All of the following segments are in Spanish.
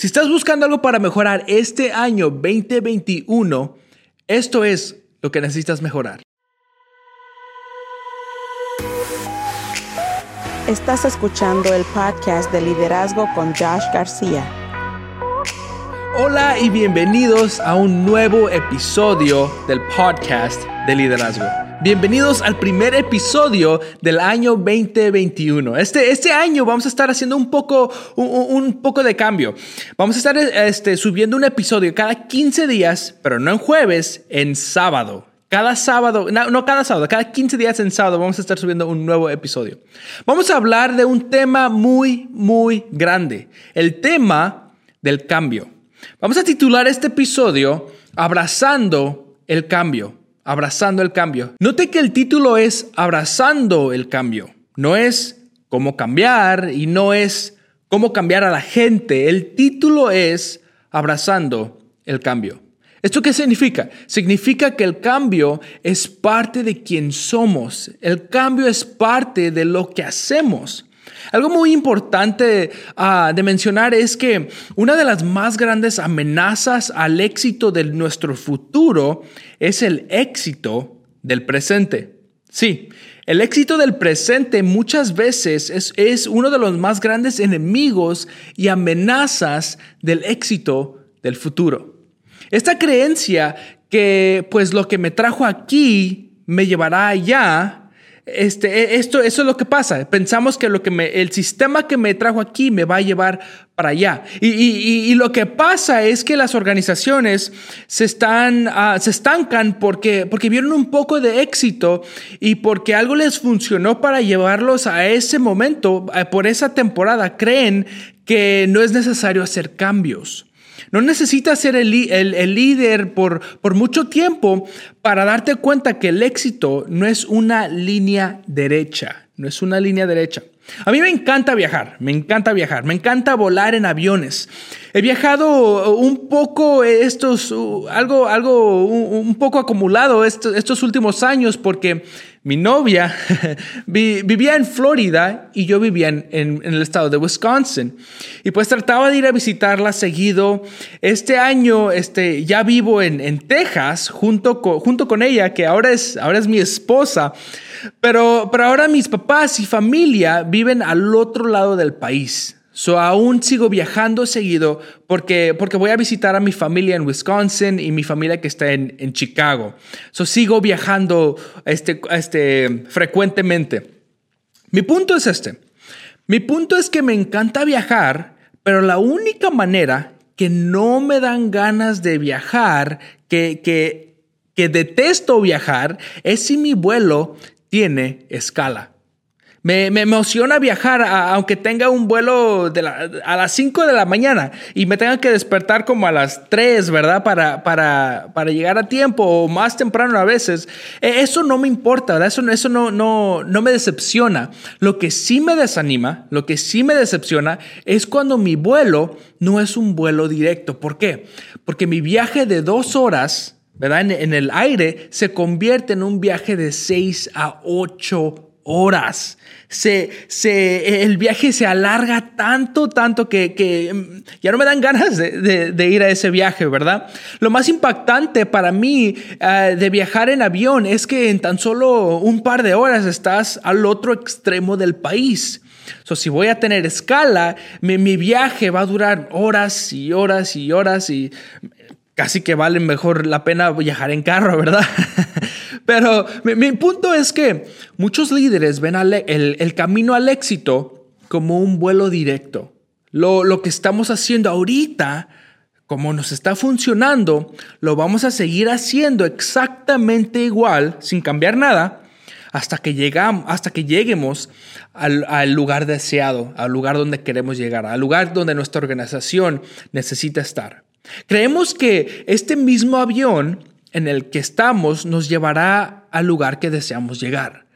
Si estás buscando algo para mejorar este año 2021, esto es lo que necesitas mejorar. Estás escuchando el podcast de liderazgo con Josh García. Hola y bienvenidos a un nuevo episodio del podcast de liderazgo. Bienvenidos al primer episodio del año 2021. Este, este año vamos a estar haciendo un poco, un, poco de cambio. Vamos a estar este, subiendo un episodio cada 15 días, pero no en jueves, en sábado. Cada sábado, no, no, cada sábado, cada 15 días en sábado vamos a estar subiendo un nuevo episodio. Vamos a hablar de un tema muy, muy grande. El tema del cambio. Vamos a titular este episodio Abrazando el cambio abrazando el cambio. Note que el título es abrazando el cambio. No es cómo cambiar y no es cómo cambiar a la gente. El título es abrazando el cambio. ¿Esto qué significa? Significa que el cambio es parte de quien somos. El cambio es parte de lo que hacemos. Algo muy importante ah, de mencionar es que una de las más grandes amenazas al éxito de nuestro futuro es el éxito del presente. Sí, el éxito del presente muchas veces es, es uno de los más grandes enemigos y amenazas del éxito del futuro. Esta creencia que pues lo que me trajo aquí me llevará allá este, e, esto, eso es lo que pasa. Pensamos que, lo que me, el sistema que me trajo aquí me va a llevar para allá. Y, lo que pasa es que las organizaciones se, están, ah, se estancan porque, porque vieron un poco de éxito y porque algo les funcionó para llevarlos a ese momento, por esa temporada. Creen que no es necesario hacer cambios. No necesitas ser el, líder por, por mucho tiempo para darte cuenta que el éxito no es una línea derecha, no es una línea derecha. A mí me encanta viajar, me encanta viajar, me encanta volar en aviones. He viajado un poco estos, algo, algo un poco acumulado estos, estos últimos años porque mi novia vivía en Florida y yo vivía en, el estado de Wisconsin. Y pues trataba de ir a visitarla seguido. Este año este, ya vivo en, Texas junto con, junto con ella, que ahora es, ahora es mi esposa. Pero, pero ahora mis papás y familia viven al otro lado del país. So, aún sigo viajando seguido porque, porque voy a visitar a mi familia en Wisconsin y mi familia que está en, en Chicago. So, sigo viajando este, este, frecuentemente. Mi punto es este. Mi punto es que me encanta viajar, pero la única manera que no me dan ganas de viajar, que, que, que detesto viajar, es si mi vuelo tiene escala. Me, emociona viajar, aunque tenga un vuelo a las 5 de la mañana y me tenga que despertar como a las 3, ¿verdad? Para, para, para llegar a tiempo o más temprano a veces. E, eso no me importa, ¿verdad? Eso, eso no, no, no me decepciona. Lo que sí me desanima, lo que sí me decepciona es cuando mi vuelo no es un vuelo directo. ¿Por qué? Porque mi viaje de dos horas, ¿verdad? En, en el aire se convierte en un viaje de 6 a 8 horas. Se, se, el viaje se alarga tanto, tanto que, mm, ya no me dan ganas de, ir a ese viaje, ¿verdad? Lo más impactante para mí eh, de viajar en avión es que en tan solo un par de horas estás al otro extremo del país. So, si voy a tener escala, mi, mi viaje va a durar horas y horas y horas y casi que vale mejor la pena viajar en carro, ¿verdad? Pero mi, punto es que muchos líderes ven el, camino al éxito como un vuelo directo. Lo, lo, que estamos haciendo ahorita, como nos está funcionando, lo vamos a seguir haciendo exactamente igual, sin cambiar nada, hasta que, llegamos, hasta que lleguemos al, al, lugar deseado, al lugar donde queremos llegar, al lugar donde nuestra organización necesita estar. Creemos que este mismo avión en el que estamos nos llevará al lugar que deseamos llegar.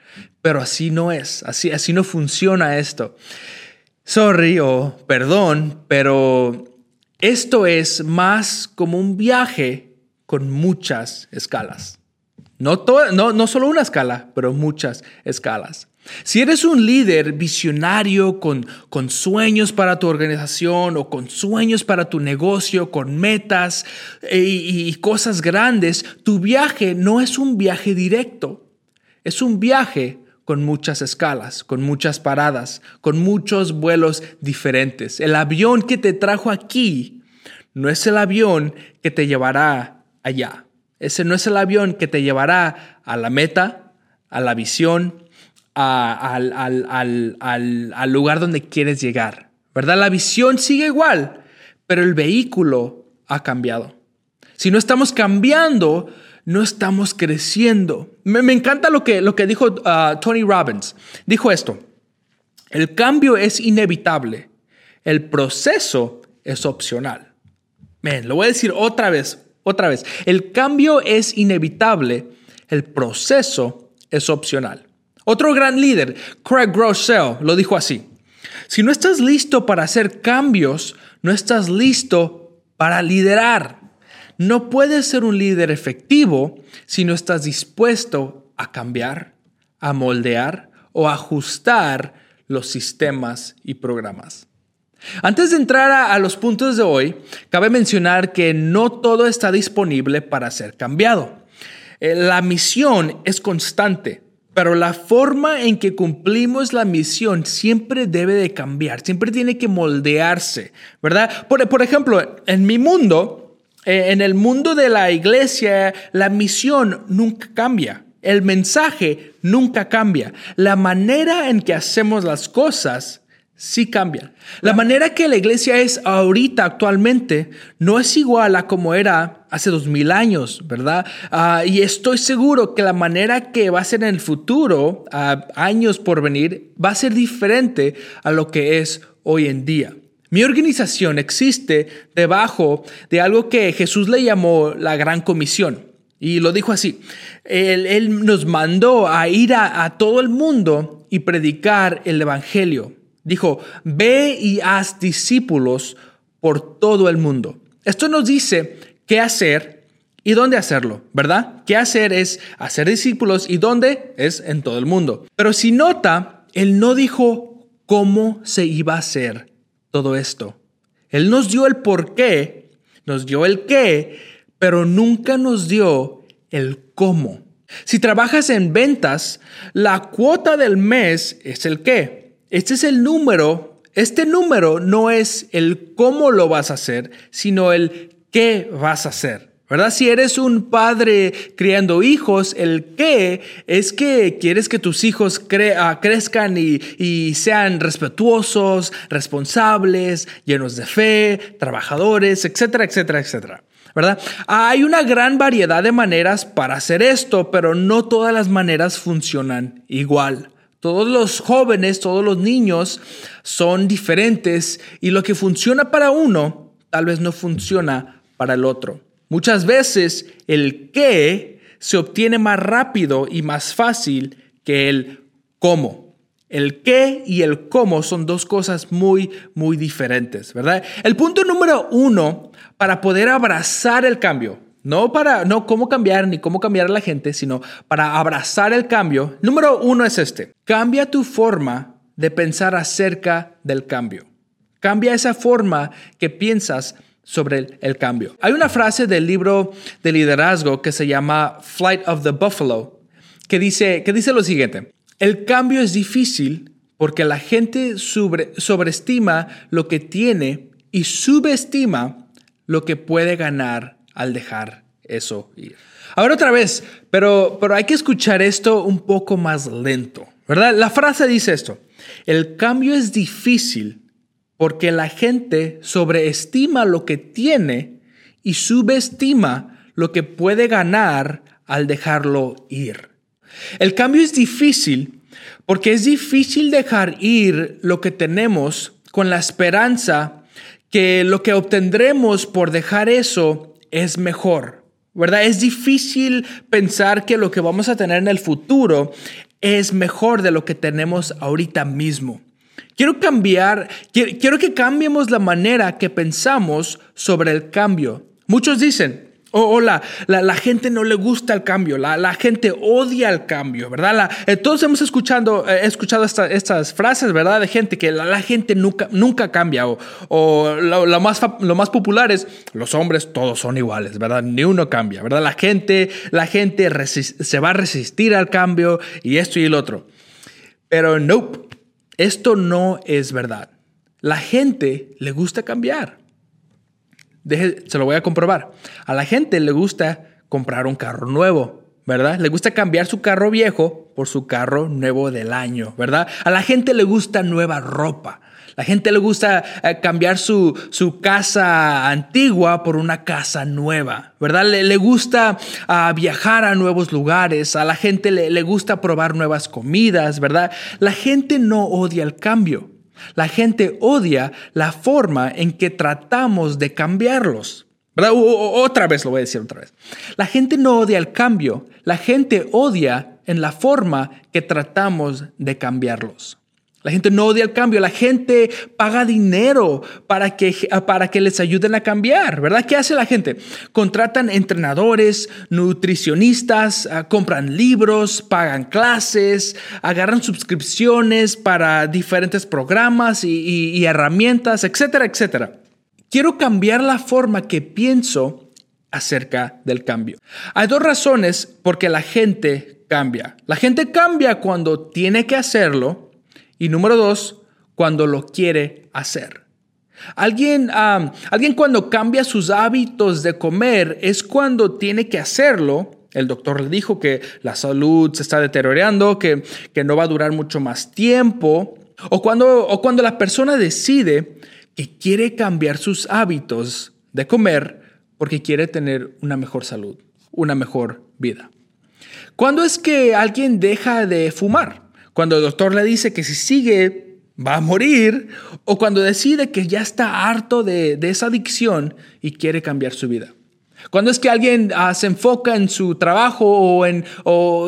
Pero así no es, así, así no funciona esto. Sorry o perdón, pero esto es más como un viaje con muchas escalas. No, no, no solo una escala, pero muchas escalas. Si eres un líder visionario con, con, sueños para tu organización o con sueños para tu negocio, con metas eh, y, y cosas grandes, tu viaje no es un viaje directo, es un viaje con muchas escalas, con muchas paradas, con muchos vuelos diferentes. El avión que te trajo aquí no es el avión que te llevará allá. Ese no es el avión que te llevará a la meta, a la visión, al, al, lugar donde quieres llegar. ¿Verdad? La visión sigue igual, pero el vehículo ha cambiado. Si no estamos cambiando, no estamos creciendo. Me, encanta lo que, lo que dijo uh, Tony Robbins. Dijo esto, el cambio es inevitable, el proceso es opcional. lo voy a decir otra vez, otra vez. El cambio es inevitable, el proceso es opcional. Otro gran líder, Craig Groeschel, lo dijo así. Si no estás listo para hacer cambios, no estás listo para liderar. No puedes ser un líder efectivo si no estás dispuesto a cambiar, a moldear o ajustar los sistemas y programas. Antes de entrar a, los puntos de hoy, cabe mencionar que no todo está disponible para ser cambiado. Eh, la misión es constante, pero la forma en que cumplimos la misión siempre debe de cambiar, siempre tiene que moldearse, ¿verdad? Por, ejemplo, en mi mundo, eh, en el mundo de la iglesia, la misión nunca cambia. El mensaje nunca cambia. La manera en que hacemos las cosas sí cambia. La manera que la iglesia es ahorita, actualmente, no es igual a como era hace dos mil años, ¿verdad? Ah, y estoy seguro que la manera que va a ser en el futuro, años por venir, va a ser diferente a lo que es hoy en día. Mi organización existe debajo de algo que Jesús le llamó la Gran Comisión. Y lo dijo así, Él, nos mandó a ir a todo el mundo y predicar el Evangelio Dijo, ve y haz discípulos por todo el mundo. Esto nos dice qué hacer y dónde hacerlo, ¿verdad? Qué hacer es hacer discípulos y dónde es en todo el mundo. Pero si nota, él no dijo cómo se iba a hacer todo esto. Él nos dio el por qué, nos dio el qué, pero nunca nos dio el cómo. Si trabajas en ventas, la cuota del mes es el qué. Este es el número. Este número no es el cómo lo vas a hacer, sino el qué vas a hacer. ¿Verdad? Si eres un padre criando hijos, el qué es que quieres que tus hijos ah, crezcan y, y, sean respetuosos, responsables, llenos de fe, trabajadores, etcétera, etcétera, etcétera. ¿Verdad? Hay una gran variedad de maneras para hacer esto, pero no todas las maneras funcionan igual. Todos los jóvenes, todos los niños son diferentes y lo que funciona para uno tal vez no funciona para el otro. Muchas veces el qué se obtiene más rápido y más fácil que el cómo. El qué y el cómo son dos cosas muy, muy diferentes, ¿verdad? El punto número uno para poder abrazar el cambio, no para, no cómo cambiar ni cómo cambiar a la gente, sino para abrazar el cambio. Número uno es este. Cambia tu forma de pensar acerca del cambio. Cambia esa forma que piensas sobre el, cambio. Hay una frase del libro de liderazgo que se llama Flight of the Buffalo, que dice, que dice lo siguiente. El cambio es difícil porque la gente sobre, sobreestima lo que tiene y subestima lo que puede ganar al dejar eso ir. Ahora otra vez, pero, pero hay que escuchar esto un poco más lento, ¿verdad? La frase dice esto, el cambio es difícil porque la gente sobreestima lo que tiene y subestima lo que puede ganar al dejarlo ir. El cambio es difícil porque es difícil dejar ir lo que tenemos con la esperanza que lo que obtendremos por dejar eso es mejor, ¿verdad? Es difícil pensar que lo que vamos a tener en el futuro es mejor de lo que tenemos ahorita mismo. Quiero cambiar, quiero que cambiemos la manera que pensamos sobre el cambio. Muchos dicen, O, la, la, gente no le gusta el cambio, la, la gente odia el cambio, ¿verdad? Eh, todos hemos escuchado, eh, escuchado estas frases, ¿verdad? De gente que la, gente nunca, nunca cambia. O, o lo, más, lo más popular es, los hombres todos son iguales, ¿verdad? Ni uno cambia, ¿verdad? La gente, la gente se va a resistir al cambio y esto y el otro. Pero no, esto no es verdad. La gente le gusta cambiar se lo voy a comprobar. A la gente le gusta comprar un carro nuevo, ¿verdad? Le gusta cambiar su carro viejo por su carro nuevo del año, ¿verdad? A la gente le gusta nueva ropa. La gente le gusta eh, cambiar su, su, casa antigua por una casa nueva, ¿verdad? Le, gusta ah, viajar a nuevos lugares, a la gente le, le gusta probar nuevas comidas, ¿verdad? La gente no odia el cambio. La gente odia la forma en que tratamos de cambiarlos. otra vez lo voy a decir otra vez. La gente no odia el cambio, la gente odia en la forma que tratamos de cambiarlos. La gente no odia el cambio, la gente paga dinero para que, para que les ayuden a cambiar, ¿verdad? ¿Qué hace la gente? Contratan entrenadores, nutricionistas, ah, compran libros, pagan clases, agarran suscripciones para diferentes programas y, y herramientas, etcétera, etcétera. Quiero cambiar la forma que pienso acerca del cambio. Hay dos razones por qué la gente cambia. La gente cambia cuando tiene que hacerlo y número dos, cuando lo quiere hacer. Alguien, alguien cuando cambia sus hábitos de comer es cuando tiene que hacerlo. El doctor le dijo que la salud se está deteriorando, que, que no va a durar mucho más tiempo. O cuando, o cuando la persona decide que quiere cambiar sus hábitos de comer porque quiere tener una mejor salud, una mejor vida. ¿Cuándo es que alguien deja de fumar? Cuando el doctor le dice que si sigue va a morir, o cuando decide que ya está harto de, esa adicción y quiere cambiar su vida. Cuando es que alguien ah, se enfoca en su trabajo o en,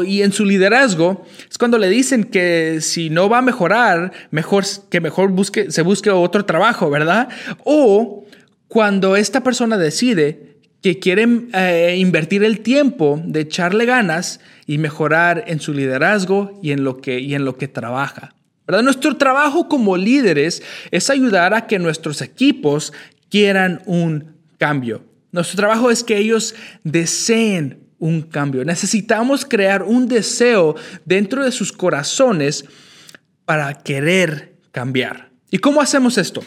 y en su liderazgo, es cuando le dicen que si no va a mejorar, mejor, que mejor busque, se busque otro trabajo, ¿verdad? O cuando esta persona decide que quieren eh, invertir el tiempo de echarle ganas y mejorar en su liderazgo y en lo que, y en lo que trabaja. ¿verdad? Nuestro trabajo como líderes es ayudar a que nuestros equipos quieran un cambio. Nuestro trabajo es que ellos deseen un cambio. Necesitamos crear un deseo dentro de sus corazones para querer cambiar. ¿Y cómo hacemos esto?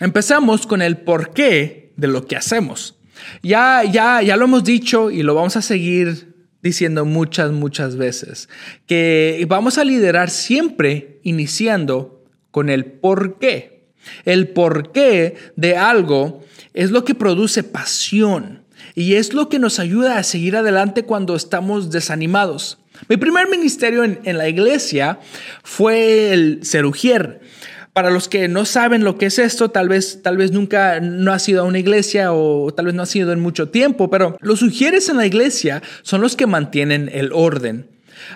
Empezamos con el porqué de lo que hacemos. Ya, ya, ya lo hemos dicho y lo vamos a seguir diciendo muchas, muchas veces, que vamos a liderar siempre iniciando con el por qué. El por qué de algo es lo que produce pasión y es lo que nos ayuda a seguir adelante cuando estamos desanimados. Mi primer ministerio en, en la iglesia fue el ser ujier. Para los que no saben lo que es esto, tal vez, tal vez nunca no ha sido a una iglesia o tal vez no ha sido en mucho tiempo, pero los sugieres en la iglesia son los que mantienen el orden.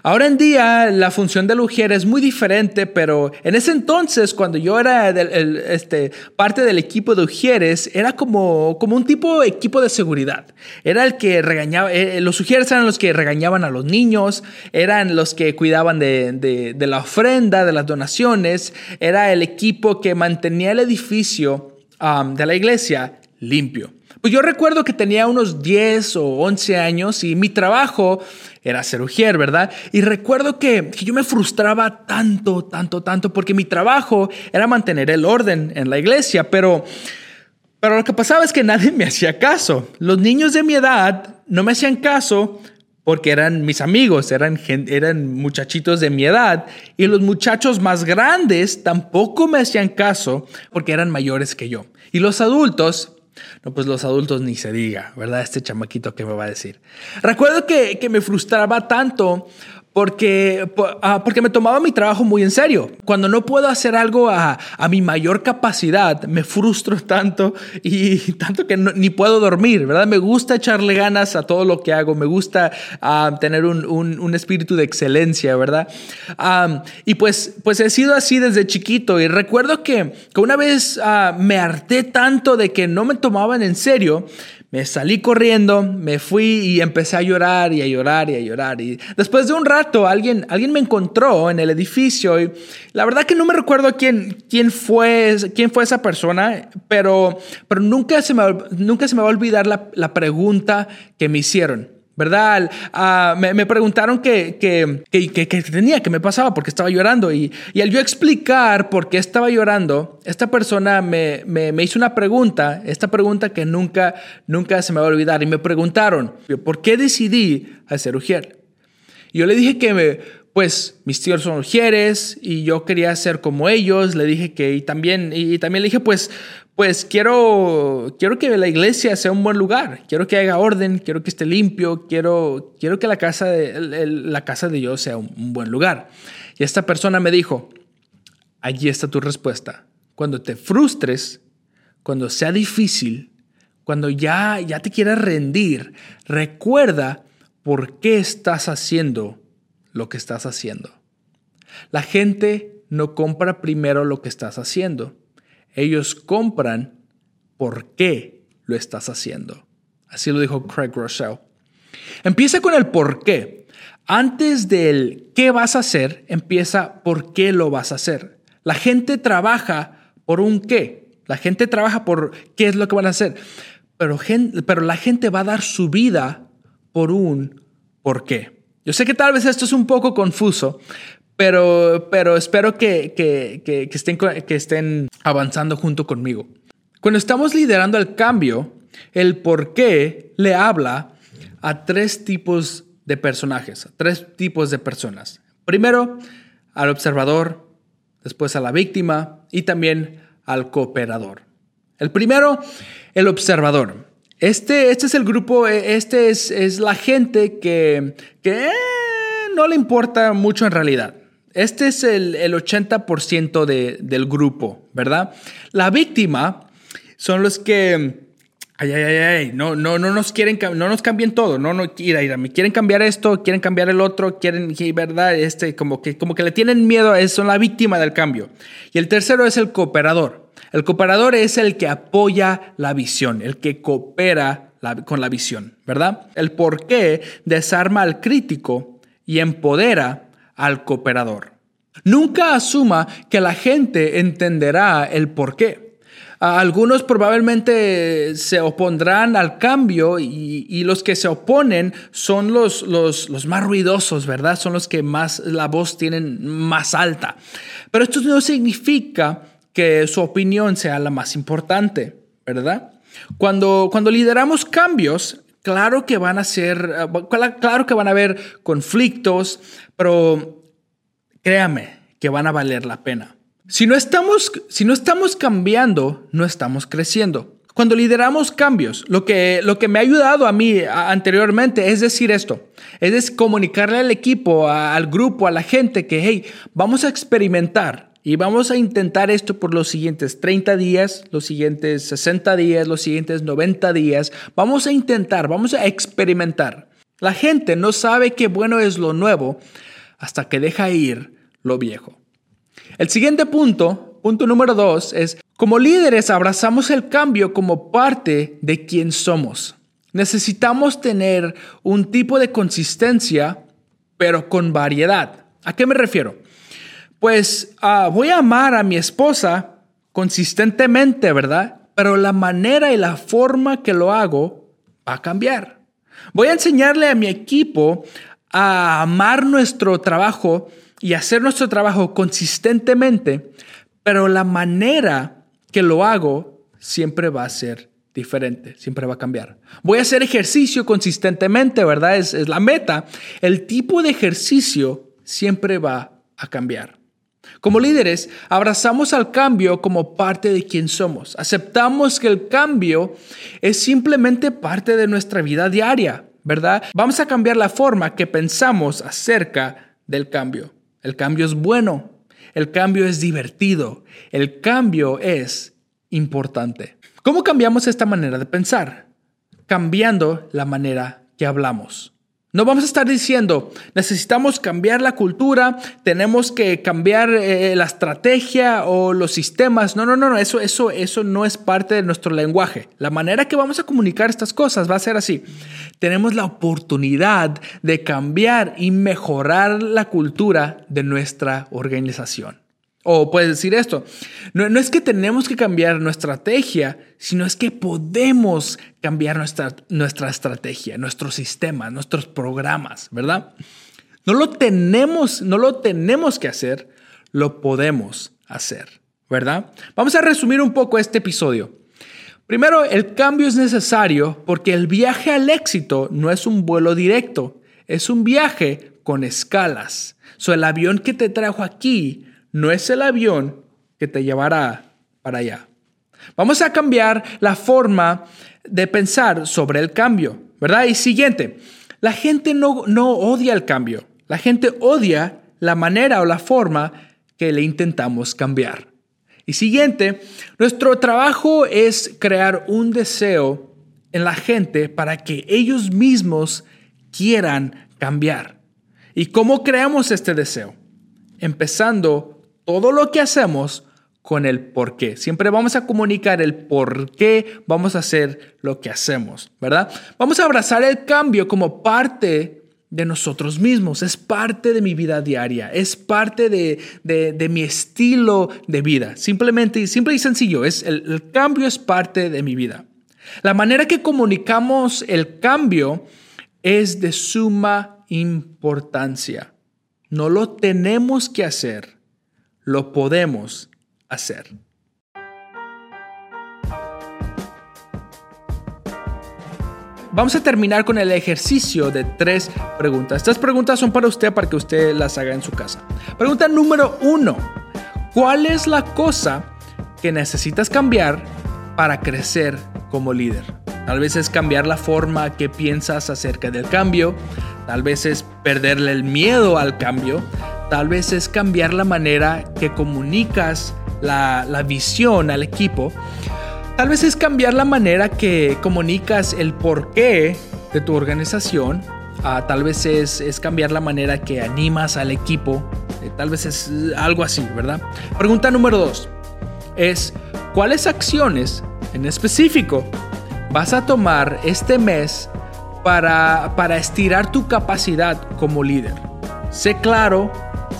Ahora en día la función del ujier es muy diferente, pero en ese entonces, cuando yo era este, parte del equipo de ujieres, era como, un tipo de equipo de seguridad. Era el que regañaba, eh, los ujieres eran los que regañaban a los niños, eran los que cuidaban de, la ofrenda, de las donaciones, era el equipo que mantenía el edificio de la iglesia limpio. Pues yo recuerdo que tenía unos 10 o 11 años y mi trabajo era ser ujier, ¿verdad? Y recuerdo que, yo me frustraba tanto, tanto, tanto, porque mi trabajo era mantener el orden en la iglesia, pero, pero lo que pasaba es que nadie me hacía caso. Los niños de mi edad no me hacían caso porque eran mis amigos, eran, eran muchachitos de mi edad, y los muchachos más grandes tampoco me hacían caso porque eran mayores que yo. Y los adultos no, pues los adultos ni se diga, ¿verdad? Este chamaquito que me va a decir. Recuerdo que, me frustraba tanto porque, ah, porque me tomaba mi trabajo muy en serio. Cuando no puedo hacer algo a, a mi mayor capacidad, me frustro tanto y tanto que ni puedo dormir, ¿verdad? Me gusta echarle ganas a todo lo que hago, me gusta uh, tener un, un, un, espíritu de excelencia, ¿verdad? Y pues, pues he sido así desde chiquito y recuerdo que, que una vez uh, me harté tanto de que no me tomaban en serio me salí corriendo, me fui y empecé a llorar y a llorar y a llorar. Y después de un rato alguien, alguien me encontró en el edificio y la verdad que no me recuerdo quién, quién, fue, quién fue esa persona, pero, pero nunca, se me, nunca se me va a olvidar la, la pregunta que me hicieron. ¿Verdad? Uh, me, me, preguntaron que, que, que, que, tenía, qué me pasaba, porque estaba llorando. Y, y, al yo explicar por qué estaba llorando, esta persona me, me, me, hizo una pregunta, esta pregunta que nunca, nunca se me va a olvidar. Y me preguntaron, ¿por qué decidí hacer Ujier? Y yo le dije que me, pues mis tíos son ujieres y yo quería ser como ellos. Le dije que y también, y también le dije, pues, pues quiero, quiero que la iglesia sea un buen lugar, quiero que haya orden, quiero que esté limpio, quiero, quiero que la casa, de, la casa de Dios sea un, un buen lugar. Y esta persona me dijo, allí está tu respuesta. Cuando te frustres, cuando sea difícil, cuando ya, ya te quieras rendir, recuerda por qué estás haciendo lo que estás haciendo. La gente no compra primero lo que estás haciendo ellos compran por qué lo estás haciendo. Así lo dijo Craig Rochelle. Empieza con el por qué. Antes del qué vas a hacer, empieza por qué lo vas a hacer. La gente trabaja por un qué. La gente trabaja por qué es lo que van a hacer. Pero, pero la gente va a dar su vida por un por qué. Yo sé que tal vez esto es un poco confuso, pero, pero espero que, que, que, estén, que estén avanzando junto conmigo. Cuando estamos liderando el cambio, el por qué le habla a tres tipos de personajes, a tres tipos de personas. Primero, al observador, después a la víctima y también al cooperador. El primero, el observador. Este, este es el grupo, este es, es la gente que, que eh, no le importa mucho en realidad. Este es el, 80% del grupo, ¿verdad? La víctima son los que... Ay, ay, ay, ay, no, no, no nos quieren, no nos cambien todo, no, no, ira, ira, me quieren cambiar esto, quieren cambiar el otro, quieren, verdad, este, como que, como que le tienen miedo, a eso, son la víctima del cambio. Y el tercero es el cooperador. El cooperador es el que apoya la visión, el que coopera con la visión, ¿verdad? El por qué desarma al crítico y empodera al cooperador. Nunca asuma que la gente entenderá el por qué. Algunos probablemente se opondrán al cambio y, los que se oponen son los, los, los, más ruidosos, ¿verdad? Son los que más la voz tienen más alta. Pero esto no significa que su opinión sea la más importante, ¿verdad? Cuando, cuando lideramos cambios, claro que van a ser, claro que van a haber conflictos, pero créame que van a valer la pena. Si no estamos, si no estamos cambiando, no estamos creciendo. Cuando lideramos cambios, lo que, lo que me ha ayudado a mí anteriormente es decir esto, es comunicarle al equipo, al grupo, a la gente que, hey, vamos a experimentar y vamos a intentar esto por los siguientes 30 días, los siguientes 60 días, los siguientes 90 días. Vamos a intentar, vamos a experimentar. La gente no sabe qué bueno es lo nuevo hasta que deja ir lo viejo. El siguiente punto, punto número dos, es como líderes abrazamos el cambio como parte de quien somos. Necesitamos tener un tipo de consistencia, pero con variedad. ¿A qué me refiero? Pues ah, voy a amar a mi esposa consistentemente, ¿verdad? Pero la manera y la forma que lo hago va a cambiar. Voy a enseñarle a mi equipo a amar nuestro trabajo y hacer nuestro trabajo consistentemente, pero la manera que lo hago siempre va a ser diferente, siempre va a cambiar. Voy a hacer ejercicio consistentemente, ¿verdad? Es, es la meta. El tipo de ejercicio siempre va a cambiar. Como líderes, abrazamos al cambio como parte de quien somos. Aceptamos que el cambio es simplemente parte de nuestra vida diaria. ¿verdad? Vamos a cambiar la forma que pensamos acerca del cambio. El cambio es bueno, el cambio es divertido, el cambio es importante. ¿Cómo cambiamos esta manera de pensar? Cambiando la manera que hablamos. No vamos a estar diciendo, necesitamos cambiar la cultura, tenemos que cambiar eh, la estrategia o los sistemas. No, no, no, no, eso, eso, eso no es parte de nuestro lenguaje. La manera que vamos a comunicar estas cosas va a ser así. Tenemos la oportunidad de cambiar y mejorar la cultura de nuestra organización. O puedes decir esto, no, es que tenemos que cambiar nuestra estrategia, sino es que podemos cambiar nuestra, nuestra estrategia, nuestro sistema, nuestros programas, ¿verdad? No lo tenemos, no lo tenemos que hacer, lo podemos hacer, ¿verdad? Vamos a resumir un poco este episodio. Primero, el cambio es necesario porque el viaje al éxito no es un vuelo directo, es un viaje con escalas. So, el avión que te trajo aquí no es el avión que te llevará para allá. Vamos a cambiar la forma de pensar sobre el cambio, ¿verdad? Y siguiente, la gente no, no odia el cambio, la gente odia la manera o la forma que le intentamos cambiar. Y siguiente, nuestro trabajo es crear un deseo en la gente para que ellos mismos quieran cambiar. ¿Y cómo creamos este deseo? Empezando todo lo que hacemos con el por qué. Siempre vamos a comunicar el por qué vamos a hacer lo que hacemos, ¿verdad? Vamos a abrazar el cambio como parte de nosotros mismos, es parte de mi vida diaria, es parte de, mi estilo de vida. Simplemente, simple y sencillo, es el cambio es parte de mi vida. La manera que comunicamos el cambio es de suma importancia. No lo tenemos que hacer lo podemos hacer. Vamos a terminar con el ejercicio de tres preguntas. Estas preguntas son para usted, para que usted las haga en su casa. Pregunta número uno. ¿Cuál es la cosa que necesitas cambiar para crecer como líder? Tal vez es cambiar la forma que piensas acerca del cambio. Tal vez es perderle el miedo al cambio. Tal vez es cambiar la manera que comunicas la, visión al equipo. Tal vez es cambiar la manera que comunicas el porqué de tu organización. Ah, tal vez es, es, cambiar la manera que animas al equipo. Eh, tal vez es algo así, ¿verdad? Pregunta número dos es, ¿cuáles acciones en específico vas a tomar este mes para, para estirar tu capacidad como líder? Sé claro,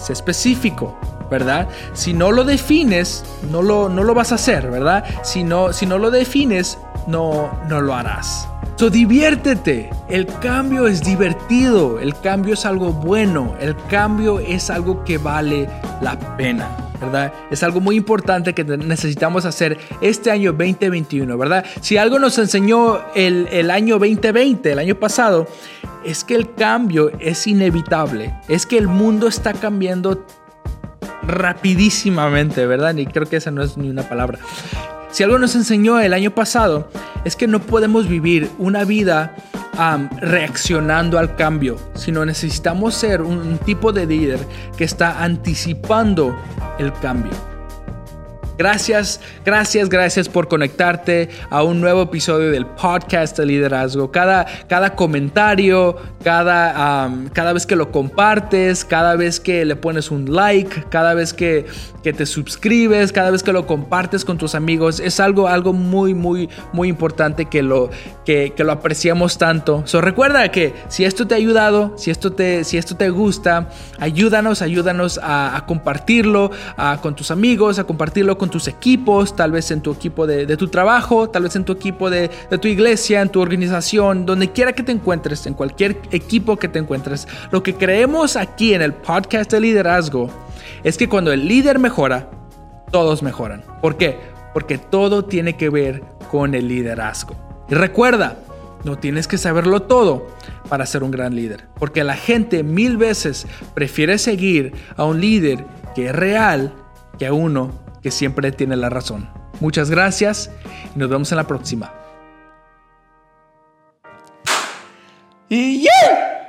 sé específico, ¿verdad? Si no lo defines, no lo, no lo vas a hacer, ¿verdad? Si no, si no lo defines, no, no lo harás. So, diviértete. El cambio es divertido. El cambio es algo bueno. El cambio es algo que vale la pena. ¿Verdad? Es algo muy importante que necesitamos hacer este año 2021, ¿verdad? Si algo nos enseñó el, el año 2020, el año pasado, es que el cambio es inevitable, es que el mundo está cambiando rapidísimamente, ¿verdad? Y creo que esa no es ni una palabra. Si algo nos enseñó el año pasado es que no podemos vivir una vida reaccionando al cambio, sino necesitamos ser un tipo de líder que está anticipando el cambio. Gracias, gracias, gracias por conectarte a un nuevo episodio del podcast de liderazgo. Cada, cada comentario, cada, cada vez que lo compartes, cada vez que le pones un like, cada vez que, que te suscribes, cada vez que lo compartes con tus amigos, es algo, algo muy, muy, muy importante que lo, que, que lo apreciamos tanto. So, recuerda que si esto te ha ayudado, si esto te, si esto te gusta, ayúdanos, ayúdanos a, compartirlo con tus amigos, a compartirlo con tus equipos, tal vez en tu equipo de, tu trabajo, tal vez en tu equipo de, de, tu iglesia, en tu organización, donde quiera que te encuentres, en cualquier equipo que te encuentres. Lo que creemos aquí en el podcast de liderazgo es que cuando el líder mejora, todos mejoran. ¿Por qué? Porque todo tiene que ver con el liderazgo. Y recuerda, no tienes que saberlo todo para ser un gran líder, porque la gente mil veces prefiere seguir a un líder que es real que a uno que siempre tiene la razón. Muchas gracias y nos vemos en la próxima. Yeah.